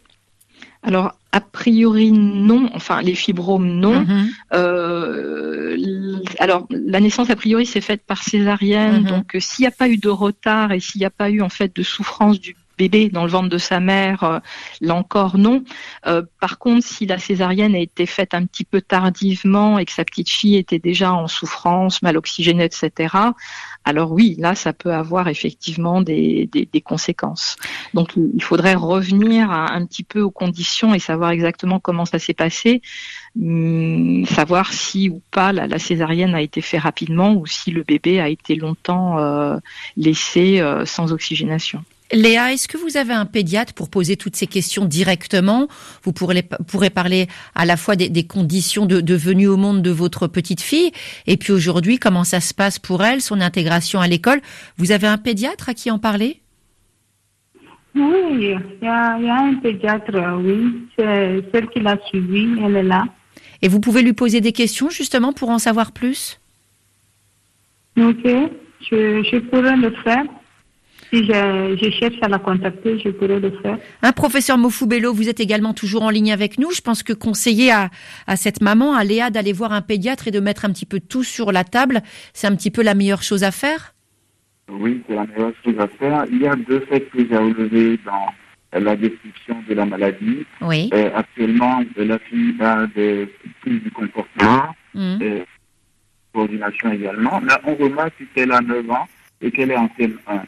Speaker 2: Alors, a priori, non. Enfin, les fibromes, non. Mhm. Euh, alors, la naissance, a priori, s'est faite par césarienne. Mhm. Donc, euh, s'il n'y a pas eu de retard et s'il n'y a pas eu, en fait, de souffrance du bébé dans le ventre de sa mère, euh, là encore non. par contre, si la césarienne a été faite un petit peu tardivement et que sa petite fille était déjà en souffrance, mal oxygénée, etc., alors oui, là, ça peut avoir effectivement des, conséquences. Donc, il faudrait revenir un petit peu aux conditions et savoir exactement comment ça s'est passé, hum, savoir si ou pas la, césarienne a été faite rapidement ou si le bébé a été longtemps euh, laissé euh, sans oxygénation.
Speaker 1: Léa, est-ce que vous avez un pédiatre pour poser toutes ces questions directement? Vous pourrez, pourrez, parler à la fois des, conditions de, venue au monde de votre petite fille, et puis aujourd'hui, comment ça se passe pour elle, son intégration à l'école? Vous avez un pédiatre à qui en parler?
Speaker 7: Oui, il y, a, un pédiatre, oui. C'est celle qui l'a suivie, elle est là.
Speaker 1: Et vous pouvez lui poser des questions justement pour en savoir plus?
Speaker 7: Ok, je, je pourrais le faire. Si je, cherche à la contacter, je pourrais le faire.
Speaker 1: Un professeur Mofoubello, vous êtes également toujours en ligne avec nous. Je pense que conseiller à, à cette maman, à Léa, d'aller voir un pédiatre et de mettre un petit peu tout sur la table, c'est un petit peu la meilleure chose à faire?
Speaker 5: Oui, c'est la meilleure chose à faire. Il y a deux faits que j'ai relevés dans la description de la maladie.
Speaker 1: Oui.
Speaker 5: Euh, actuellement, la fille a des crises du comportement, mmh. et coordination également. Là, on remarque qu'elle a 9 ans et qu'elle est en CM1.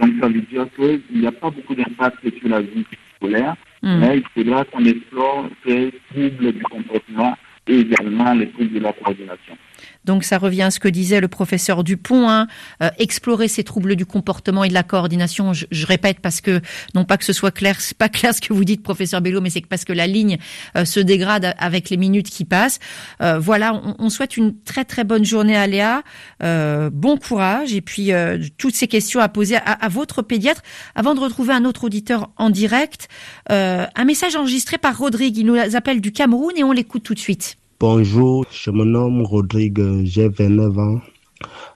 Speaker 5: Donc ça veut dire qu'il n'y a pas beaucoup d'impact sur la vie scolaire, hmm. mais il faudra qu'on explore ces troubles du comportement et également les troubles de la coordination.
Speaker 1: Donc ça revient à ce que disait le professeur Dupont, hein, euh, explorer ces troubles du comportement et de la coordination. Je, répète parce que non pas que ce soit clair, c'est pas clair ce que vous dites, professeur Bello, mais c'est parce que la ligne euh, se dégrade avec les minutes qui passent. Euh, voilà, on, souhaite une très très bonne journée à Léa, bon courage et puis toutes ces questions à poser à, à, votre pédiatre. Avant de retrouver un autre auditeur en direct, un message enregistré par Rodrigue, il nous appelle du Cameroun et on l'écoute tout de suite.
Speaker 8: Bonjour, je me nomme Rodrigue, j'ai 29 ans.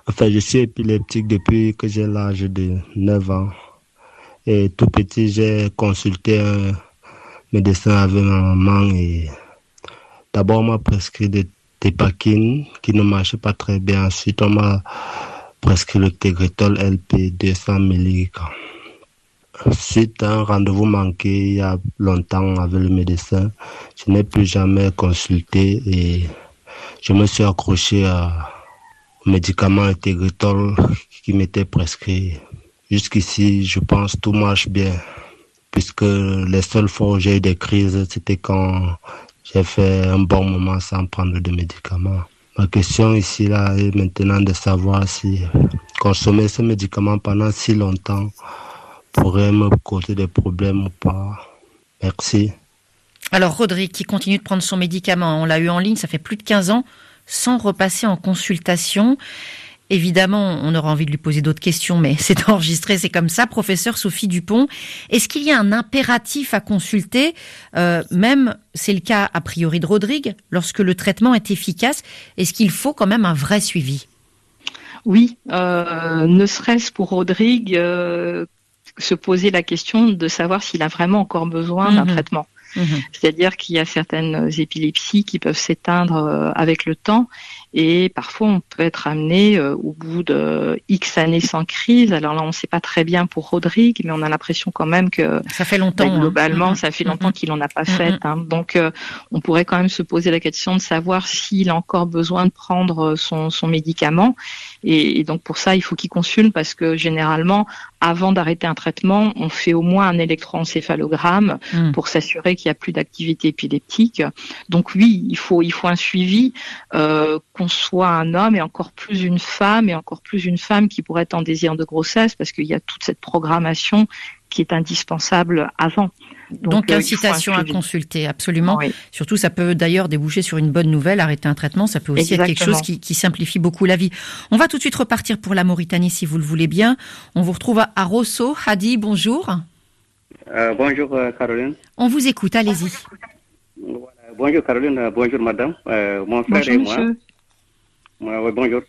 Speaker 8: Enfin, je suis épileptique depuis que j'ai l'âge de 9 ans. Et tout petit, j'ai consulté un médecin avec ma maman et d'abord on m'a prescrit des tépakines qui ne marchaient pas très bien. Ensuite, on m'a prescrit le Tegretol LP 200 mg. Suite à un rendez-vous manqué il y a longtemps avec le médecin, je n'ai plus jamais consulté et je me suis accroché à, médicament Integritol qui m'était prescrit. Jusqu'ici, je pense tout marche bien, puisque les seules fois où j'ai eu des crises, c'était quand j'ai fait un bon moment sans prendre de médicaments. Ma question ici là est maintenant de savoir si consommer ce médicament pendant si longtemps pourrait me causer des problèmes ou pas. Merci.
Speaker 1: Alors Rodrigue qui continue de prendre son médicament, on l'a eu en ligne, ça fait plus de 15 ans, sans repasser en consultation. Évidemment, on aura envie de lui poser d'autres questions, mais c'est enregistré, c'est comme ça. Professeur Sophie Dupont, est-ce qu'il y a un impératif à consulter, euh, même c'est le cas a priori de Rodrigue, lorsque le traitement est efficace, est-ce qu'il faut quand même un vrai suivi?
Speaker 2: Oui, euh, ne serait-ce pour Rodrigue, euh, se poser la question de savoir s'il a vraiment encore besoin d'un mhm. traitement. Mhm. C'est-à-dire qu'il y a certaines épilepsies qui peuvent s'éteindre avec le temps et parfois, on peut être amené euh, au bout de X années sans crise. Alors là, on ne sait pas très bien pour Rodrigue, mais on a l'impression quand même que
Speaker 1: ça fait longtemps. Ben,
Speaker 2: globalement, hein. ça fait longtemps qu'il n'en a pas fait. Hein. Donc, euh, on pourrait quand même se poser la question de savoir s'il a encore besoin de prendre son, son médicament. Et, donc pour ça, il faut qu'il consulte parce que généralement, avant d'arrêter un traitement, on fait au moins un électroencéphalogramme mm. pour s'assurer qu'il n'y a plus d'activité épileptique. Donc oui, il faut il faut un suivi, euh, qu'on soit un homme et encore plus une femme et encore plus une femme qui pourrait être en désir de grossesse parce qu'il y a toute cette programmation qui est indispensable avant.
Speaker 1: Donc, euh, incitation à consulter, absolument. Surtout, ça peut d'ailleurs déboucher sur une bonne nouvelle, arrêter un traitement, ça peut aussi être quelque chose qui, simplifie beaucoup la vie. On va tout de suite repartir pour la Mauritanie, si vous le voulez bien. On vous retrouve à Rosso. Hadi, bonjour.
Speaker 9: Euh, bonjour euh, Caroline.
Speaker 1: On vous écoute, allez-y.
Speaker 9: Bonjour Caroline, bonjour madame. mon frère et moi. bonjour.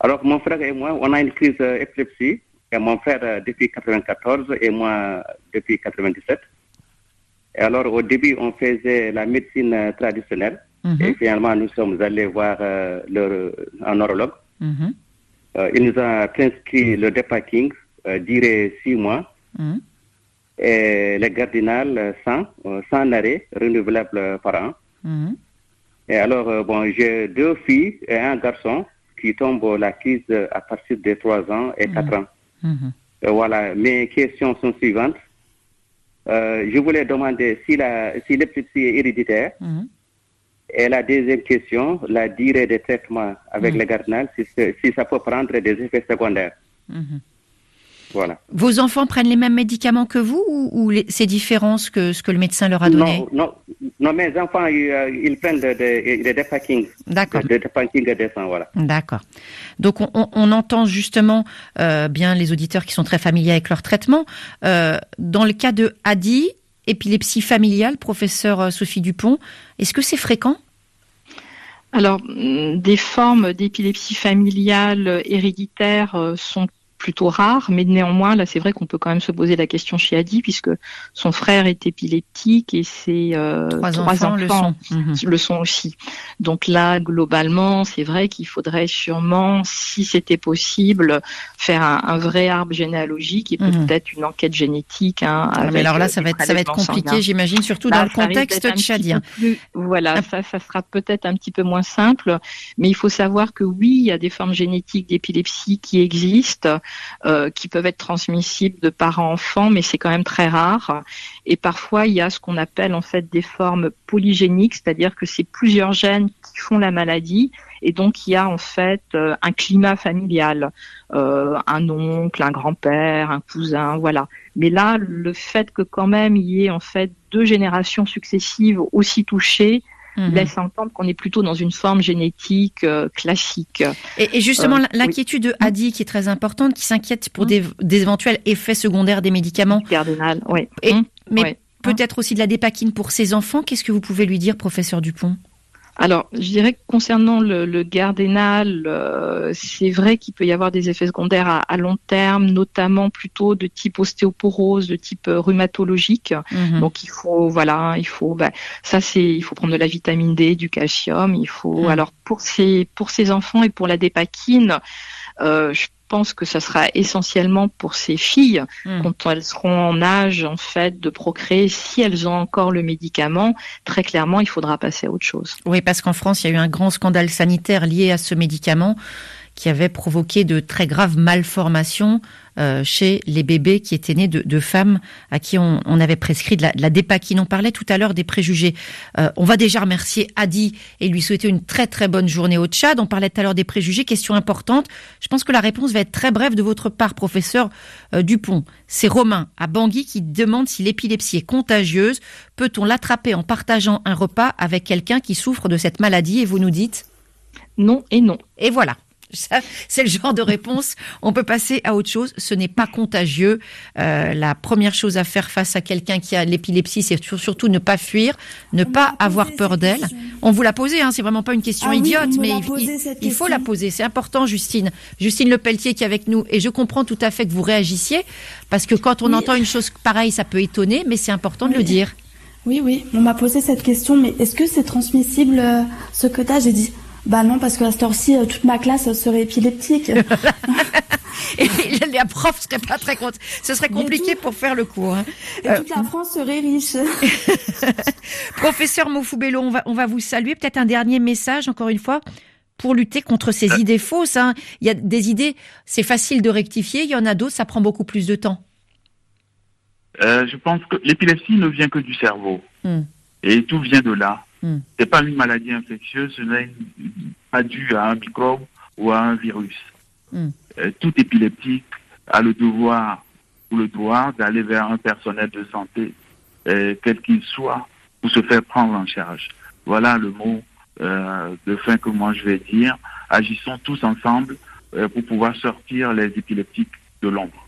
Speaker 9: Alors mon frère et moi, on a une crise épilepsie. Et mon frère depuis 94 et moi depuis 97. Et alors, au début, on faisait la médecine euh, traditionnelle. Mhm. Et finalement, nous sommes allés voir euh, un neurologue. Mhm. Euh, il nous a prescrit le dépacking, duré six mois. Mhm. Et le cardinal 100, 100 arrêts renouvelables par an. Et alors, bon, j'ai deux filles et un garçon qui tombent la crise à partir de 3 ans et 4 ans. voilà, mes questions sont suivantes. Euh, je voulais demander si l'épilepsie si est héréditaire. Mhm. Et la deuxième question, la durée des traitements avec mhm. le cardinal, si, si, ça peut prendre des effets secondaires.
Speaker 1: Vos enfants prennent les mêmes médicaments que vous ou, c'est différent ce que, ce que le médecin leur a donné
Speaker 9: Non, non, mes enfants, ils, euh, prennent des de, de,
Speaker 1: D'accord.
Speaker 9: Des de voilà.
Speaker 1: D'accord. Donc on, entend justement euh, bien les auditeurs qui sont très familiers avec leur traitement. Euh, dans le cas de Hadi, épilepsie familiale, professeur Sophie Dupont, est-ce que c'est fréquent?
Speaker 2: Alors, des formes d'épilepsie familiale héréditaire sont plutôt rare, mais néanmoins, là, c'est vrai qu'on peut quand même se poser la question chez Adi, puisque son frère est épileptique et ses euh, trois, enfants, mhm. le, sont. aussi. Donc là, globalement, c'est vrai qu'il faudrait sûrement, si c'était possible, faire un, vrai arbre généalogique et mhm. peut-être une enquête génétique. Hein,
Speaker 1: ah, mais alors là, ça va être, ça va être compliqué, j'imagine, surtout dans le contexte tchadien.
Speaker 2: voilà, ça, ça sera peut-être un petit peu moins simple, mais il faut savoir que oui, il y a des formes génétiques d'épilepsie qui existent. Euh, qui peuvent être transmissibles de parents enfants, mais c'est quand même très rare. Et parfois, il y a ce qu'on appelle en fait des formes polygéniques, c'est-à-dire que c'est plusieurs gènes qui font la maladie, et donc il y a en fait euh, un climat familial, euh, un oncle, un grand-père, un cousin, voilà. Mais là, le fait que quand même il y ait en fait deux générations successives aussi touchées, Mhm. laisse entendre qu'on est plutôt dans une forme génétique euh, classique.
Speaker 1: Et, justement, euh, l'inquiétude de Hadi, qui est très importante, qui s'inquiète pour mhm. des, éventuels effets secondaires des médicaments.
Speaker 2: Cardinal, oui.
Speaker 1: Mhm. mais peut-être aussi de la dépakine pour ses enfants. Qu'est-ce que vous pouvez lui dire, professeur Dupont?
Speaker 2: Alors, je dirais que concernant le, le gardénal, euh, c'est vrai qu'il peut y avoir des effets secondaires à, long terme, notamment plutôt de type ostéoporose, de type euh, rhumatologique. Mhm. Donc, il faut, voilà, il faut, bah, ça c'est, il faut prendre de la vitamine D, du calcium. Il faut, mhm. alors pour ces pour ces enfants et pour la dépakine, euh, je pense que ça sera essentiellement pour ces filles hmm. quand elles seront en âge en fait de procréer. Si elles ont encore le médicament, très clairement, il faudra passer à autre chose.
Speaker 1: Oui, parce qu'en France, il y a eu un grand scandale sanitaire lié à ce médicament qui avait provoqué de très graves malformations euh, chez les bébés qui étaient nés de, femmes à qui on, avait prescrit de la, de la dépakine. On parlait tout à l'heure des préjugés. Euh, on va déjà remercier Adi et lui souhaiter une très très bonne journée au Tchad. On parlait tout à l'heure des préjugés. Question importante. Je pense que la réponse va être très brève de votre part, professeur euh, Dupont. C'est Romain à Bangui qui demande si l'épilepsie est contagieuse. Peut-on l'attraper en partageant un repas avec quelqu'un qui souffre de cette maladie? Et vous nous dites?
Speaker 2: Non et non.
Speaker 1: Et voilà. C'est le genre de réponse. On peut passer à autre chose. Ce n'est pas contagieux. Euh, la première chose à faire face à quelqu'un qui a l'épilepsie, c'est surtout ne pas fuir, ne pas avoir peur d'elle. On vous l'a posé, hein, c'est vraiment pas une question
Speaker 3: ah
Speaker 1: idiote, mais
Speaker 3: il,
Speaker 1: faut la poser. C'est important, Justine. Justine Le Pelletier qui est avec nous. Et je comprends tout à fait que vous réagissiez, parce que quand on entend une chose pareille, ça peut étonner, mais c'est important de le dire.
Speaker 3: Oui, oui, on m'a posé cette question, mais est-ce que c'est transmissible euh, ce as J'ai dit bah non, parce que à cette heure-ci, euh, toute ma classe serait épileptique.
Speaker 1: Et la prof serait pas très contente. Ce serait compliqué pour faire le cours. Hein.
Speaker 3: Et toute la euh, France serait riche.
Speaker 1: Professeur Mofoubello, on va, on va vous saluer. Peut-être un dernier message, encore une fois, pour lutter contre ces euh. idées fausses. Hein. Il y a des idées, c'est facile de rectifier. Il y en a d'autres, ça prend beaucoup plus de temps.
Speaker 5: je pense que l'épilepsie ne vient que du cerveau. Hmm. Et tout vient de là. Hmm. Ce n'est pas une maladie infectieuse, ce n'est pas dû à un microbe ou à un virus. Hmm. Euh, tout épileptique a le devoir ou le droit d'aller vers un personnel de santé, euh, quel qu'il soit, pour se faire prendre en charge. Voilà le mot euh, de fin que moi je vais dire. Agissons tous ensemble pour pouvoir sortir les épileptiques de l'ombre.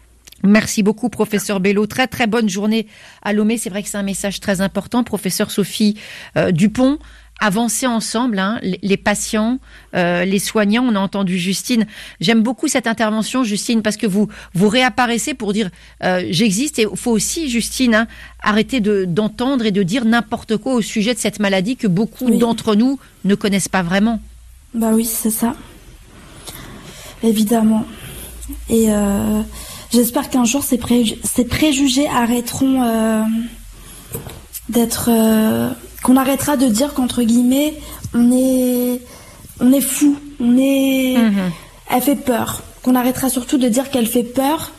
Speaker 1: Merci beaucoup, professeur Bello. Très très bonne journée à Lomé. C'est vrai que c'est un message très important, professeur Sophie euh, Dupont. Avancer ensemble, hein, les, patients, euh, les soignants. On a entendu Justine. J'aime beaucoup cette intervention, Justine, parce que vous vous réapparaissez pour dire euh, j'existe. Et il faut aussi, Justine, hein, arrêter d'entendre et de dire n'importe quoi au sujet de cette maladie que beaucoup d'entre nous ne connaissent pas vraiment.
Speaker 3: Bah oui, c'est ça. Évidemment. Et J'espère qu'un jour ces, préjugés arrêteront euh, d'être. Euh, qu'on arrêtera de dire qu'entre guillemets, on est, on est fou, on est. Mhm. Elle fait peur. Qu'on arrêtera surtout de dire qu'elle fait peur,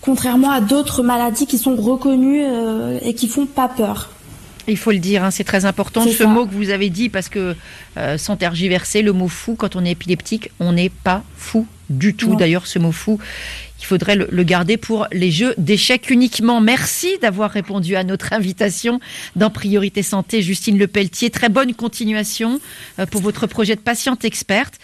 Speaker 3: contrairement à d'autres maladies qui sont reconnues euh, et qui font pas peur.
Speaker 1: Il faut le dire, hein, c'est très important. Ce mot que vous avez dit, parce que sans tergiverser, le mot fou, quand on est épileptique, on n'est pas fou du tout. D'ailleurs, ce mot fou, il faudrait le, garder pour les jeux d'échecs uniquement. Merci d'avoir répondu à notre invitation dans Priorité Santé, Justine Lepelletier. Très bonne continuation euh, pour votre projet de patiente experte.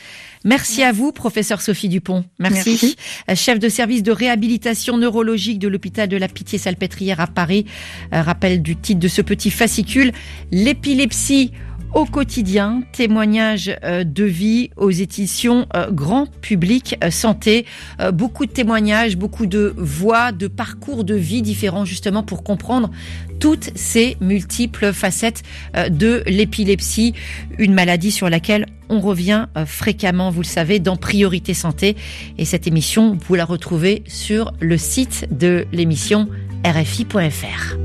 Speaker 1: Merci à vous, professeur Sophie Dupont. Merci. Euh, chef de service de réhabilitation neurologique de l'hôpital de la Pitié-Salpêtrière à Paris. Euh, rappel du titre de ce petit fascicule. L'épilepsie au quotidien, témoignages euh, de vie aux éditions euh, Grand Public euh, Santé. Beaucoup de témoignages, beaucoup de voix, de parcours de vie différents justement pour comprendre toutes ces multiples facettes de l'épilepsie, une maladie sur laquelle on revient fréquemment, vous le savez, dans Priorité Santé. Et cette émission, vous la retrouvez sur le site de l'émission rfi.fr.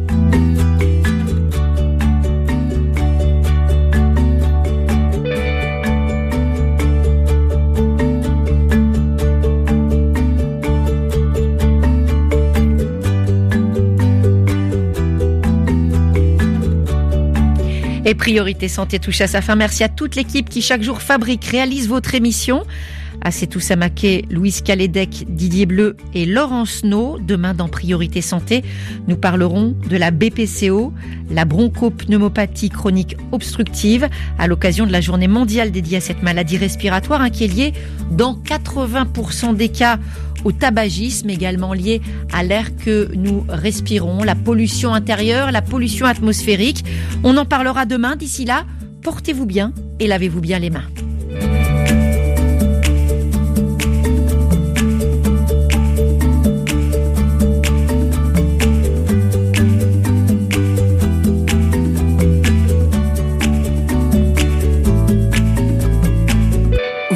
Speaker 1: Et Priorité Santé touche à sa fin. Merci à toute l'équipe qui chaque jour fabrique, réalise votre émission. À Setou Samaké, Louise Calédec, Didier Bleu et Laurence No. Demain dans Priorité Santé, nous parlerons de la BPCO, la bronchopneumopathie chronique obstructive, à l'occasion de la journée mondiale dédiée à cette maladie respiratoire, hein, qui est liée dans 80% des cas au tabagisme, également lié à l'air que nous respirons, la pollution intérieure, la pollution atmosphérique. On en parlera demain. D'ici là, portez-vous bien et lavez-vous bien les mains.